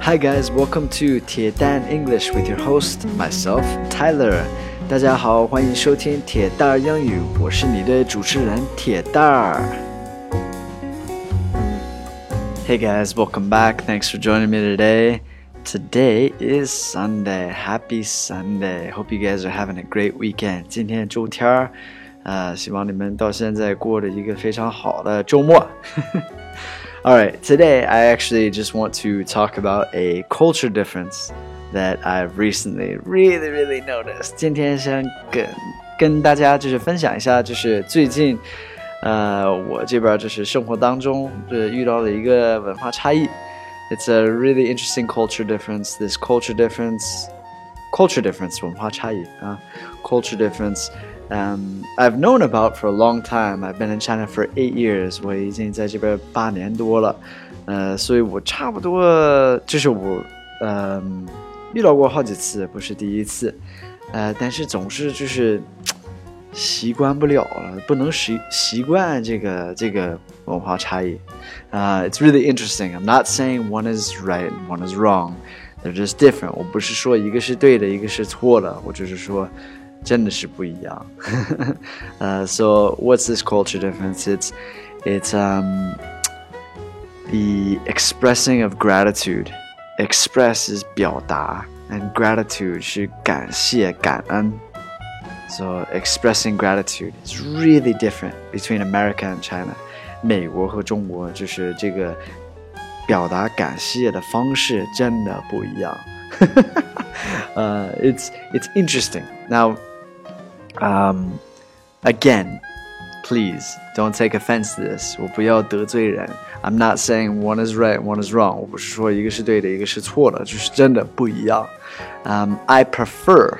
Hi guys, welcome to 铁蛋 English with your host myself Tyler. 大家好，欢迎收听铁蛋儿英语，我是你的主持人铁蛋儿。Hey guys, welcome back. Thanks for joining me today. Today is Sunday. Happy Sunday. Hope you guys are having a great weekend. 今天周天儿，呃，希望你们到现在过着一个非常好的周末。 All right, today I actually just want to talk about a culture difference that I've recently really, really noticed. 今天想跟跟大家就是分享一下，就是最近，呃，我这边就是生活当中呃遇到的一个文化差异。It's a really interesting culture difference. This culture difference, culture difference 文化差异啊，culture difference um, I've known about for a long time. I've been in China for eight years. 我已经在这边八年多了，呃，所以我差不多就是我，呃，遇到过好几次，不是第一次，呃，但是总是就是习惯不了了，不能习习惯这个这个文化差异。啊、uh,，It's really interesting. I'm not saying one is right and one is wrong. They're just different. 我不是说一个是对的，一个是错的，我只是说。 真的是不一样。uh, so what's this culture difference? It's it's um the expressing of gratitude. Express is 表达 and gratitude 是感谢感恩。So expressing gratitude is really different between America and China. 美国和中国就是这个表达感谢的方式真的不一样。uh, it's it's interesting. Now um, again, please don't take offense to this. 我不要得罪人。I'm not saying one is right, one is wrong. 我不是说一个是对的，一个是错的，就是真的不一样。Um, I prefer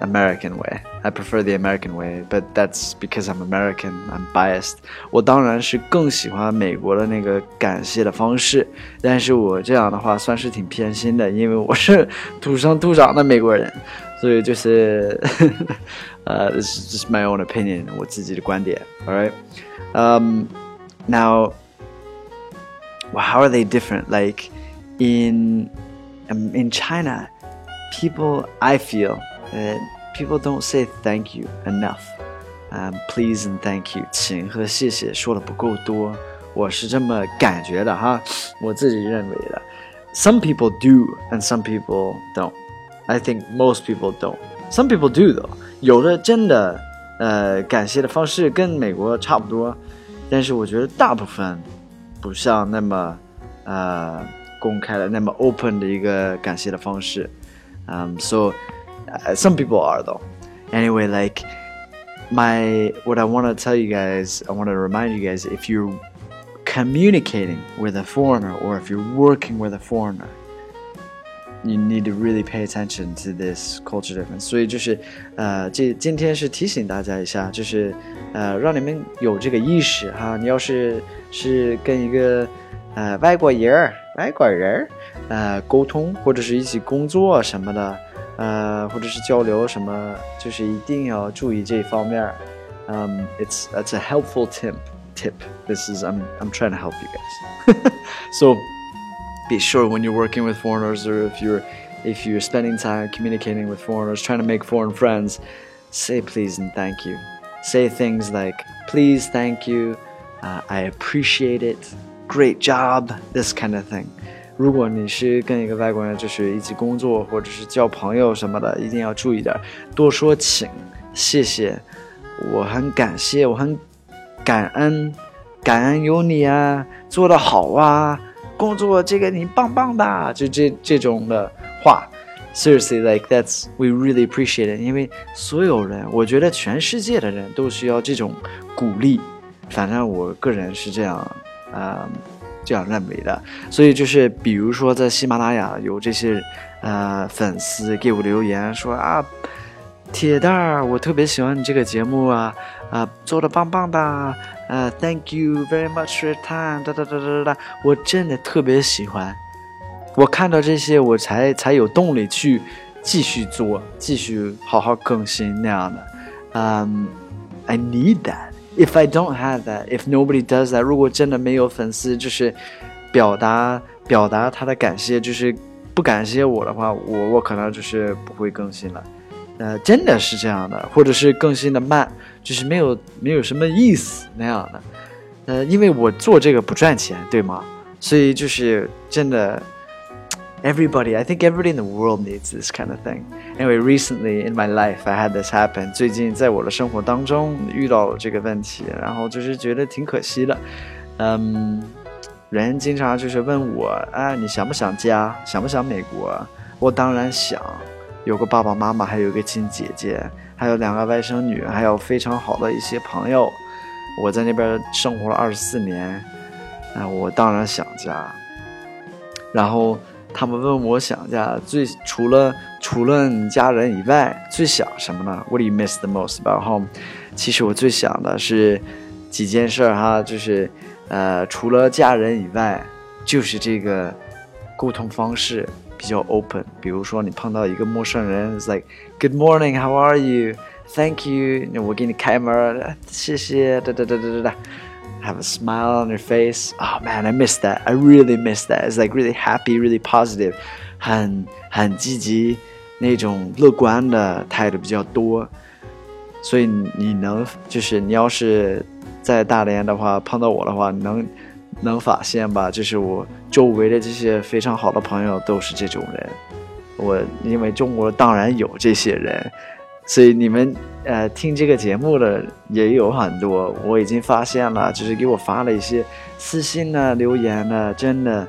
American way. I prefer the American way, but that's because I'm American. I'm biased. 我当然是更喜欢美国的那个感谢的方式，但是我这样的话算是挺偏心的，因为我是土生土长的美国人。所以就是，呃、uh,，this is just my own opinion，我自己的观点。All right, um, now, well, how are they different? Like in um, in China, people, I feel that people don't say thank you enough. Um, please and thank you，请和谢谢说的不够多，我是这么感觉的哈，我自己认为的。Some people do and some people don't. I think most people don't. Some people do though. 有的真的，呃，感谢的方式跟美国差不多，但是我觉得大部分不像那么，呃，公开的那么 open 的一个感谢的方式。Um, so uh, some people are though. Anyway, like my what I want to tell you guys, I want to remind you guys if you're communicating with a foreigner or if you're working with a foreigner you need to really pay attention to this culture difference。所以就是，呃，这今天是提醒大家一下，就是呃，让你们有这个意识哈。你要是是跟一个呃外国人儿、外国人儿呃沟通，或者是一起工作什么的， 呃，或者是交流什么，就是一定要注意这方面。Um, it's that's a helpful tip. Tip. This is I'm I'm trying to help you guys. so be sure when you're working with foreigners or if you're if you're spending time communicating with foreigners, trying to make foreign friends, say please and thank you. Say things like please, thank you, uh, I appreciate it, great job, this kind of thing. 如果你是跟一个外国人就是一起工作或者是交朋友什么的，一定要注意点，多说请、谢谢，我很感谢，我很感恩，感恩有你啊，做得好啊。工作这个你棒棒的，就这这种的话，seriously like that's we really appreciate it，因为所有人，我觉得全世界的人都需要这种鼓励，反正我个人是这样，啊、这样认为的。所以就是比如说在喜马拉雅有这些呃粉丝给我留言说啊。铁蛋儿，我特别喜欢你这个节目啊，啊，做的棒棒的，呃，Thank you very much for your time，哒哒哒哒哒哒，我真的特别喜欢。我看到这些，我才才有动力去继续做，继续好好更新那样的。嗯、um,，I need that. If I don't have that, if nobody does that，如果真的没有粉丝，就是表达表达他的感谢，就是不感谢我的话，我我可能就是不会更新了。呃，真的是这样的，或者是更新的慢，就是没有没有什么意思那样的。呃，因为我做这个不赚钱，对吗？所以就是真的。Everybody, I think everybody in the world needs this kind of thing. Anyway, recently in my life, I had this happen. 最近在我的生活当中遇到了这个问题，然后就是觉得挺可惜的。嗯，人经常就是问我啊，你想不想家？想不想美国？我当然想，有个爸爸妈妈，还有一个亲姐姐，还有两个外甥女，还有非常好的一些朋友。我在那边生活了二十四年，啊，我当然想家。然后。他们问我想家最除了除了你家人以外最想什么呢？What do you miss the most about home？其实我最想的是几件事儿哈，就是呃除了家人以外，就是这个沟通方式比较 open。比如说你碰到一个陌生人，is like Good morning, how are you? Thank you，我给你开门，谢谢，哒哒哒哒哒哒。have a smile on their face. Oh man, I miss that. I really miss that. It's like really happy, really positive，很很积极那种乐观的态度比较多。所以你能就是你要是在大连的话，碰到我的话，能能发现吧？就是我周围的这些非常好的朋友都是这种人。我因为中国当然有这些人。 所以你们呃听这个节目的也有很多，我已经发现了，就是给我发了一些私信呢、留言呢，真的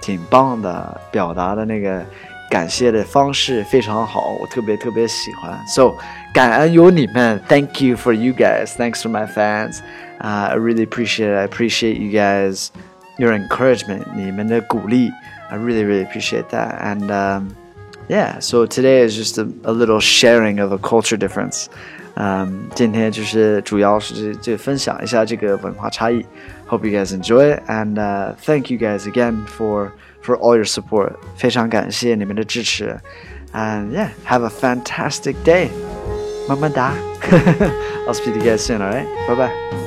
挺棒的，表达的那个感谢的方式非常好，我特别特别喜欢。So 感恩有你们，Thank you for you guys, thanks for my fans. Uh, I really appreciate, I appreciate you guys, your encouragement, 你们的鼓励，I really really appreciate that. And yeah, so today is just a, a little sharing of a culture difference. Um, Hope you guys enjoy it and uh, thank you guys again for for all your support. 非常感谢你们的支持 and yeah, have a fantastic day. 么么哒 I'll speak to you guys soon, alright? Bye bye.